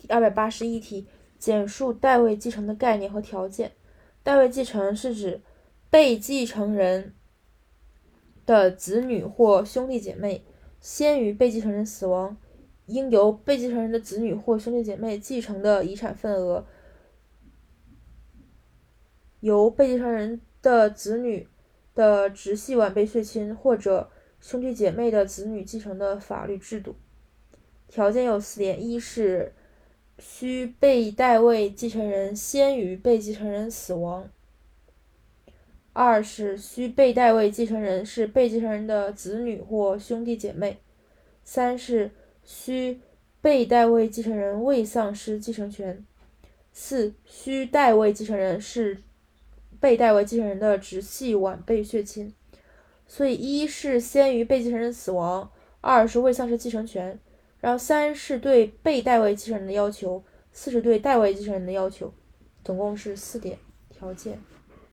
第二百八十一题，简述代位继承的概念和条件。代位继承是指被继承人的子女或兄弟姐妹先于被继承人死亡，应由被继承人的子女或兄弟姐妹继承的遗产份额，由被继承人的子女的直系晚辈血亲或者兄弟姐妹的子女继承的法律制度。条件有四点：一是需被代位继承人先于被继承人死亡；二是需被代位继承人是被继承人的子女或兄弟姐妹；三是需被代位继承人未丧失继承权；四需代位继承人是被代位继承人的直系晚辈血亲。所以，一是先于被继承人死亡，二是未丧失继承权。然后三是对被代位继承人的要求，四是对代位继承人的要求，总共是四点条件。